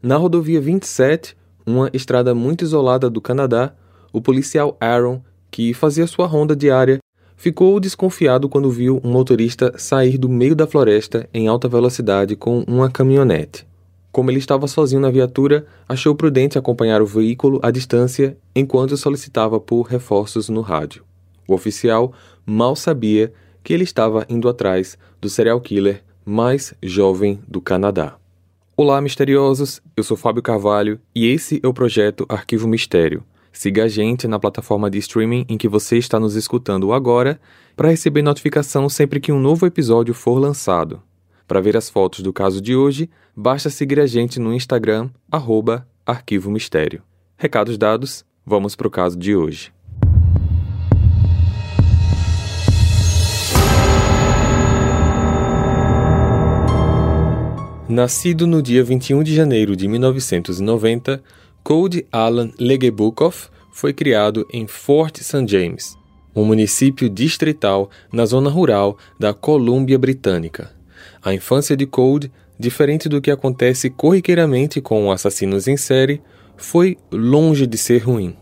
Na rodovia 27, uma estrada muito isolada do Canadá, o policial Aaron, que fazia sua ronda diária, ficou desconfiado quando viu um motorista sair do meio da floresta em alta velocidade com uma caminhonete. Como ele estava sozinho na viatura, achou prudente acompanhar o veículo à distância enquanto solicitava por reforços no rádio. O oficial mal sabia que ele estava indo atrás do serial killer mais jovem do Canadá. Olá, misteriosos! Eu sou Fábio Carvalho e esse é o projeto Arquivo Mistério. Siga a gente na plataforma de streaming em que você está nos escutando agora para receber notificação sempre que um novo episódio for lançado. Para ver as fotos do caso de hoje, basta seguir a gente no Instagram, arroba Arquivo Mistério. Recados dados, vamos para o caso de hoje. Nascido no dia 21 de janeiro de 1990, Cody Alan Legebukov foi criado em Fort St. James, um município distrital na zona rural da Colômbia Britânica. A infância de Cold, diferente do que acontece corriqueiramente com assassinos em série, foi longe de ser ruim.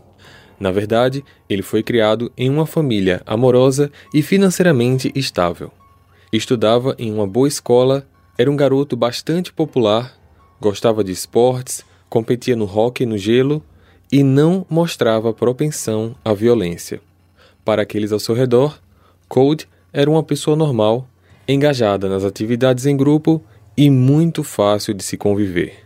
Na verdade, ele foi criado em uma família amorosa e financeiramente estável. Estudava em uma boa escola, era um garoto bastante popular, gostava de esportes, competia no hóquei no gelo e não mostrava propensão à violência. Para aqueles ao seu redor, Cold era uma pessoa normal engajada nas atividades em grupo e muito fácil de se conviver.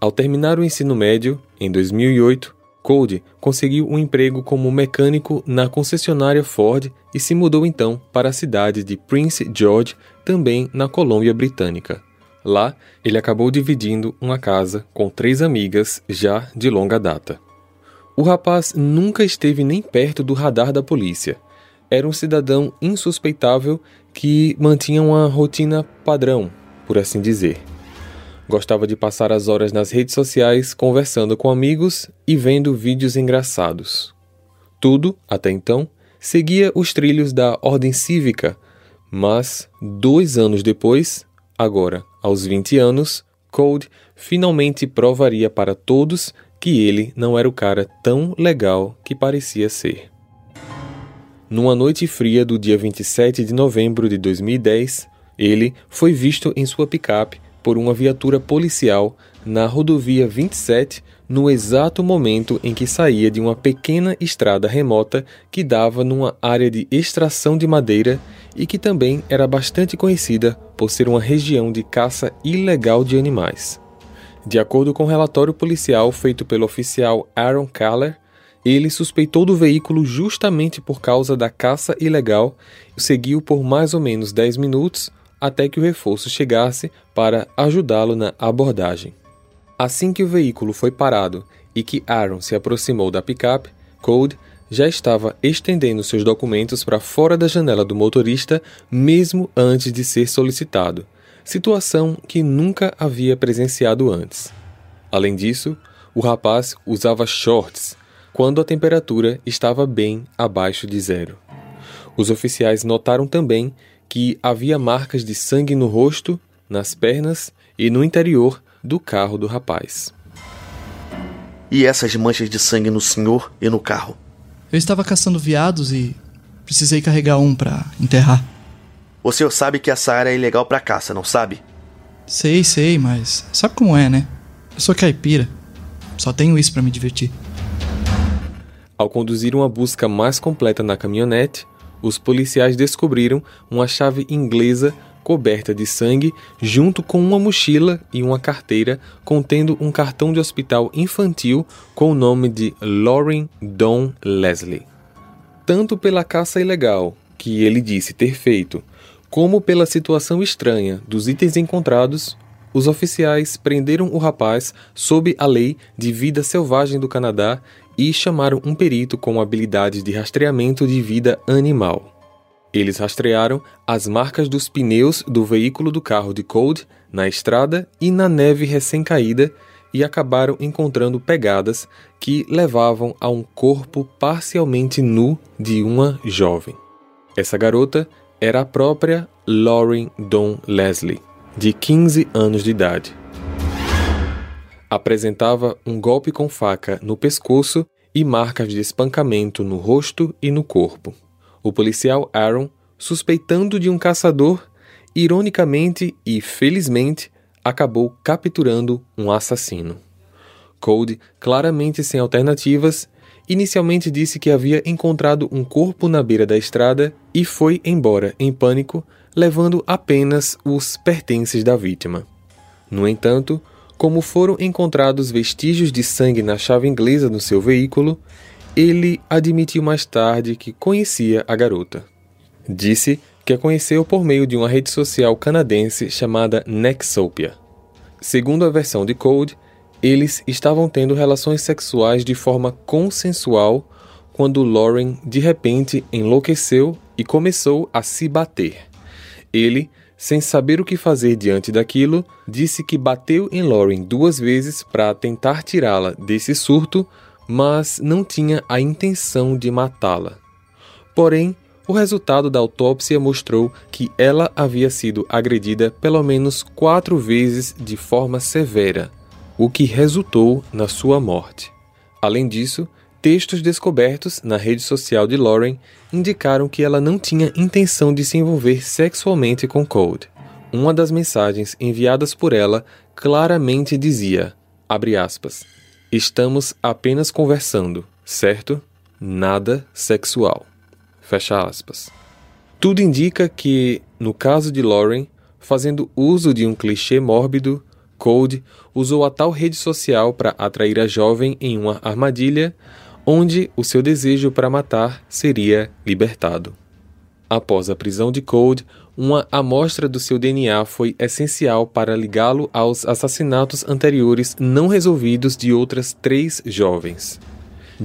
Ao terminar o ensino médio, em 2008, Cody conseguiu um emprego como mecânico na concessionária Ford e se mudou então para a cidade de Prince George, também na Colômbia Britânica. Lá, ele acabou dividindo uma casa com três amigas já de longa data. O rapaz nunca esteve nem perto do radar da polícia. Era um cidadão insuspeitável que mantinha uma rotina padrão, por assim dizer. Gostava de passar as horas nas redes sociais conversando com amigos e vendo vídeos engraçados. Tudo, até então, seguia os trilhos da ordem cívica, mas dois anos depois, agora aos 20 anos, Cold finalmente provaria para todos que ele não era o cara tão legal que parecia ser. Numa noite fria do dia 27 de novembro de 2010, ele foi visto em sua picape por uma viatura policial na rodovia 27 no exato momento em que saía de uma pequena estrada remota que dava numa área de extração de madeira e que também era bastante conhecida por ser uma região de caça ilegal de animais. De acordo com o um relatório policial feito pelo oficial Aaron Kaller, ele suspeitou do veículo justamente por causa da caça ilegal e seguiu por mais ou menos 10 minutos até que o reforço chegasse para ajudá-lo na abordagem. Assim que o veículo foi parado e que Aaron se aproximou da picape, Code já estava estendendo seus documentos para fora da janela do motorista mesmo antes de ser solicitado, situação que nunca havia presenciado antes. Além disso, o rapaz usava shorts quando a temperatura estava bem abaixo de zero. Os oficiais notaram também que havia marcas de sangue no rosto, nas pernas e no interior do carro do rapaz. E essas manchas de sangue no senhor e no carro? Eu estava caçando veados e precisei carregar um para enterrar. O senhor sabe que essa área é ilegal para caça, não sabe? Sei, sei, mas sabe como é, né? Eu sou caipira. Só tenho isso para me divertir. Ao conduzir uma busca mais completa na caminhonete, os policiais descobriram uma chave inglesa coberta de sangue, junto com uma mochila e uma carteira contendo um cartão de hospital infantil com o nome de Lauren Don Leslie. Tanto pela caça ilegal, que ele disse ter feito, como pela situação estranha dos itens encontrados, os oficiais prenderam o rapaz sob a lei de vida selvagem do Canadá e chamaram um perito com habilidades de rastreamento de vida animal. Eles rastrearam as marcas dos pneus do veículo do carro de Cold na estrada e na neve recém-caída e acabaram encontrando pegadas que levavam a um corpo parcialmente nu de uma jovem. Essa garota era a própria Lauren Don Leslie, de 15 anos de idade. apresentava um golpe com faca no pescoço e marcas de espancamento no rosto e no corpo. O policial Aaron, suspeitando de um caçador, ironicamente e felizmente acabou capturando um assassino. Code, claramente sem alternativas, inicialmente disse que havia encontrado um corpo na beira da estrada e foi embora em pânico, levando apenas os pertences da vítima. No entanto, como foram encontrados vestígios de sangue na chave inglesa do seu veículo, ele admitiu mais tarde que conhecia a garota. Disse que a conheceu por meio de uma rede social canadense chamada Nexopia. Segundo a versão de Code, eles estavam tendo relações sexuais de forma consensual quando Lauren de repente enlouqueceu e começou a se bater. Ele, sem saber o que fazer diante daquilo, disse que bateu em Lauren duas vezes para tentar tirá-la desse surto, mas não tinha a intenção de matá-la. Porém, o resultado da autópsia mostrou que ela havia sido agredida pelo menos quatro vezes de forma severa, o que resultou na sua morte. Além disso, textos descobertos na rede social de Lauren indicaram que ela não tinha intenção de se envolver sexualmente com Cold. Uma das mensagens enviadas por ela claramente dizia, aspas, Estamos apenas conversando, certo? Nada sexual. Fecha aspas. Tudo indica que, no caso de Lauren, fazendo uso de um clichê mórbido, Cold usou a tal rede social para atrair a jovem em uma armadilha onde o seu desejo para matar seria libertado. Após a prisão de Cold, uma amostra do seu DNA foi essencial para ligá-lo aos assassinatos anteriores não resolvidos de outras três jovens.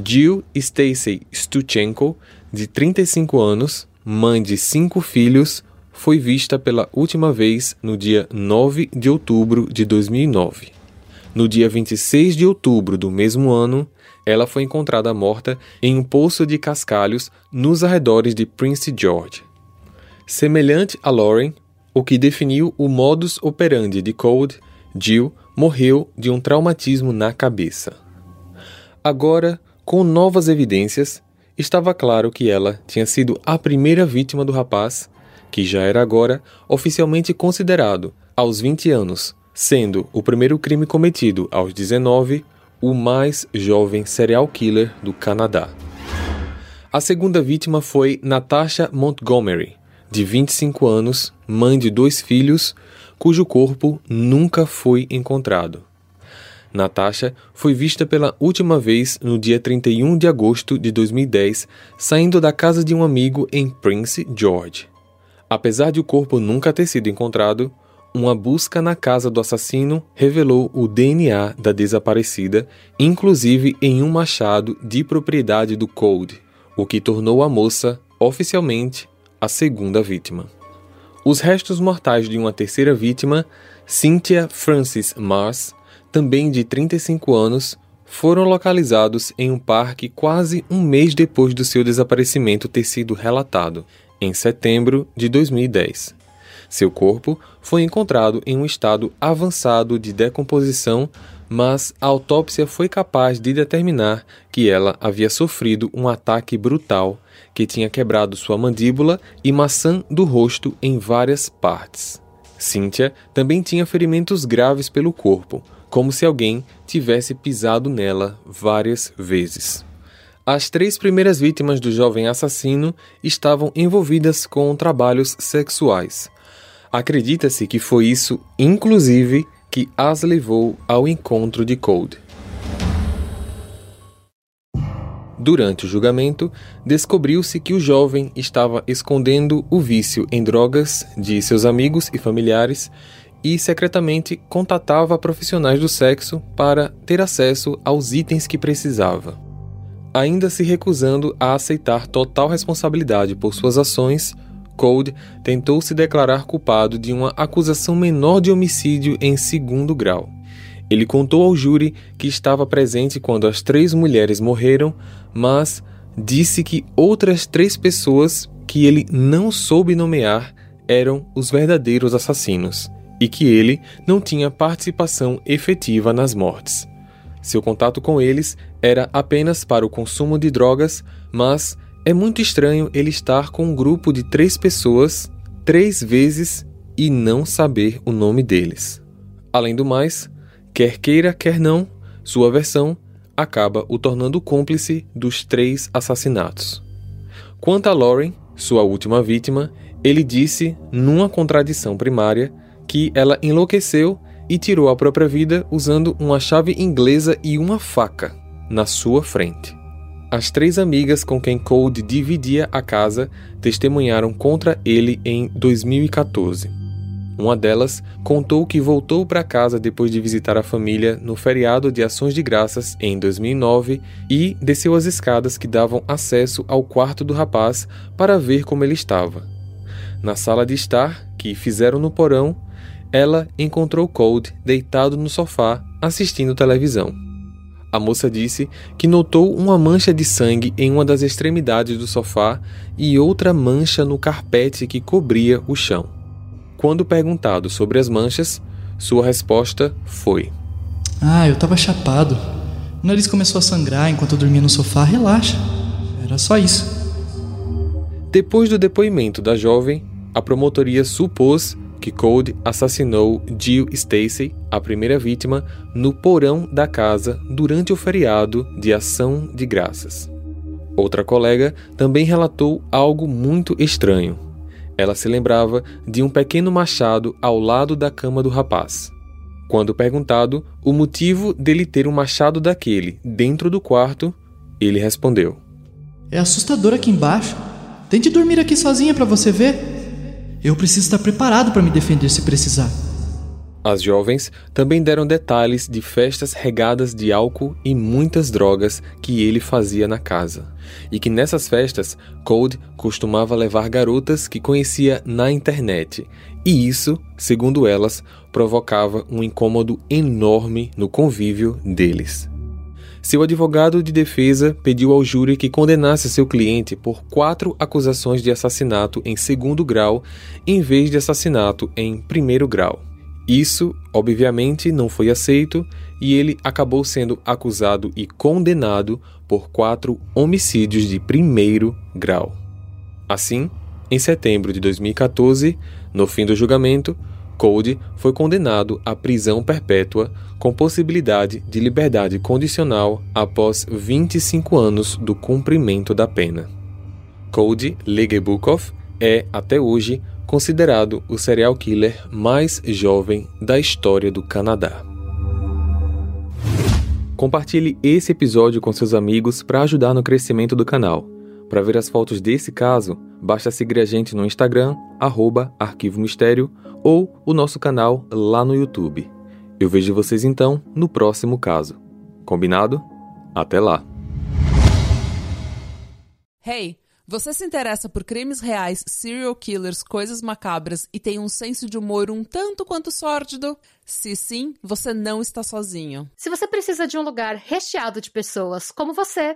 Jill Stacy Stuchenko de 35 anos, mãe de cinco filhos, foi vista pela última vez no dia 9 de outubro de 2009. No dia 26 de outubro do mesmo ano, ela foi encontrada morta em um poço de cascalhos nos arredores de Prince George. Semelhante a Lauren, o que definiu o modus operandi de Cold, Jill morreu de um traumatismo na cabeça. Agora, com novas evidências, estava claro que ela tinha sido a primeira vítima do rapaz, que já era agora oficialmente considerado, aos 20 anos, sendo o primeiro crime cometido aos 19, o mais jovem serial killer do Canadá. A segunda vítima foi Natasha Montgomery, de 25 anos, mãe de dois filhos, cujo corpo nunca foi encontrado. Natasha foi vista pela última vez no dia 31 de agosto de 2010, saindo da casa de um amigo em Prince George. Apesar de o corpo nunca ter sido encontrado, uma busca na casa do assassino revelou o DNA da desaparecida, inclusive em um machado de propriedade do Cold, o que tornou a moça, oficialmente, a segunda vítima. Os restos mortais de uma terceira vítima, Cynthia Francis Mars, também de 35 anos, foram localizados em um parque quase um mês depois do seu desaparecimento ter sido relatado, em setembro de 2010. Seu corpo foi encontrado em um estado avançado de decomposição, mas a autópsia foi capaz de determinar que ela havia sofrido um ataque brutal que tinha quebrado sua mandíbula e maçã do rosto em várias partes. Cynthia também tinha ferimentos graves pelo corpo, como se alguém tivesse pisado nela várias vezes. As três primeiras vítimas do jovem assassino estavam envolvidas com trabalhos sexuais. Acredita-se que foi isso, inclusive, que as levou ao encontro de Cold. Durante o julgamento, descobriu-se que o jovem estava escondendo o vício em drogas de seus amigos e familiares e secretamente contatava profissionais do sexo para ter acesso aos itens que precisava. Ainda se recusando a aceitar total responsabilidade por suas ações, Cold tentou se declarar culpado de uma acusação menor de homicídio em segundo grau. Ele contou ao júri que estava presente quando as três mulheres morreram, mas disse que outras três pessoas que ele não soube nomear eram os verdadeiros assassinos e que ele não tinha participação efetiva nas mortes. Seu contato com eles era apenas para o consumo de drogas, mas é muito estranho ele estar com um grupo de três pessoas três vezes e não saber o nome deles. Além do mais, quer queira, quer não, sua versão acaba o tornando cúmplice dos três assassinatos. Quanto a Lauren, sua última vítima, ele disse, numa contradição primária, que ela enlouqueceu e tirou a própria vida usando uma chave inglesa e uma faca na sua frente. As três amigas com quem Cold dividia a casa testemunharam contra ele em 2014. Uma delas contou que voltou para casa depois de visitar a família no feriado de Ações de Graças em 2009 e desceu as escadas que davam acesso ao quarto do rapaz para ver como ele estava. Na sala de estar, que fizeram no porão, ela encontrou Cold deitado no sofá assistindo televisão. A moça disse que notou uma mancha de sangue em uma das extremidades do sofá e outra mancha no carpete que cobria o chão. Quando perguntado sobre as manchas, sua resposta foi: Ah, eu tava chapado. O nariz começou a sangrar enquanto eu dormia no sofá. Relaxa. Era só isso. Depois do depoimento da jovem, a promotoria supôs que Code assassinou Jill Stacy, a primeira vítima, no porão da casa durante o feriado de Ação de Graças. Outra colega também relatou algo muito estranho. Ela se lembrava de um pequeno machado ao lado da cama do rapaz. Quando perguntado o motivo dele ter um machado daquele dentro do quarto, ele respondeu: É assustador aqui embaixo. Tente dormir aqui sozinha para você ver. Eu preciso estar preparado para me defender se precisar. As jovens também deram detalhes de festas regadas de álcool e muitas drogas que ele fazia na casa, e que nessas festas Cold costumava levar garotas que conhecia na internet, e isso, segundo elas, provocava um incômodo enorme no convívio deles. Seu advogado de defesa pediu ao júri que condenasse seu cliente por quatro acusações de assassinato em segundo grau em vez de assassinato em primeiro grau. Isso, obviamente, não foi aceito e ele acabou sendo acusado e condenado por quatro homicídios de primeiro grau. Assim, em setembro de 2014, no fim do julgamento, Code foi condenado à prisão perpétua com possibilidade de liberdade condicional após 25 anos do cumprimento da pena. Cody Legebukov é, até hoje, considerado o serial killer mais jovem da história do Canadá. Compartilhe esse episódio com seus amigos para ajudar no crescimento do canal. Para ver as fotos desse caso, basta seguir a gente no Instagram, arroba Arquivo Mistério, ou o nosso canal lá no YouTube. Eu vejo vocês então no próximo caso. Combinado? Até lá! Hey, você se interessa por crimes reais, serial killers, coisas macabras e tem um senso de humor um tanto quanto sórdido? Se sim, você não está sozinho. Se você precisa de um lugar recheado de pessoas como você,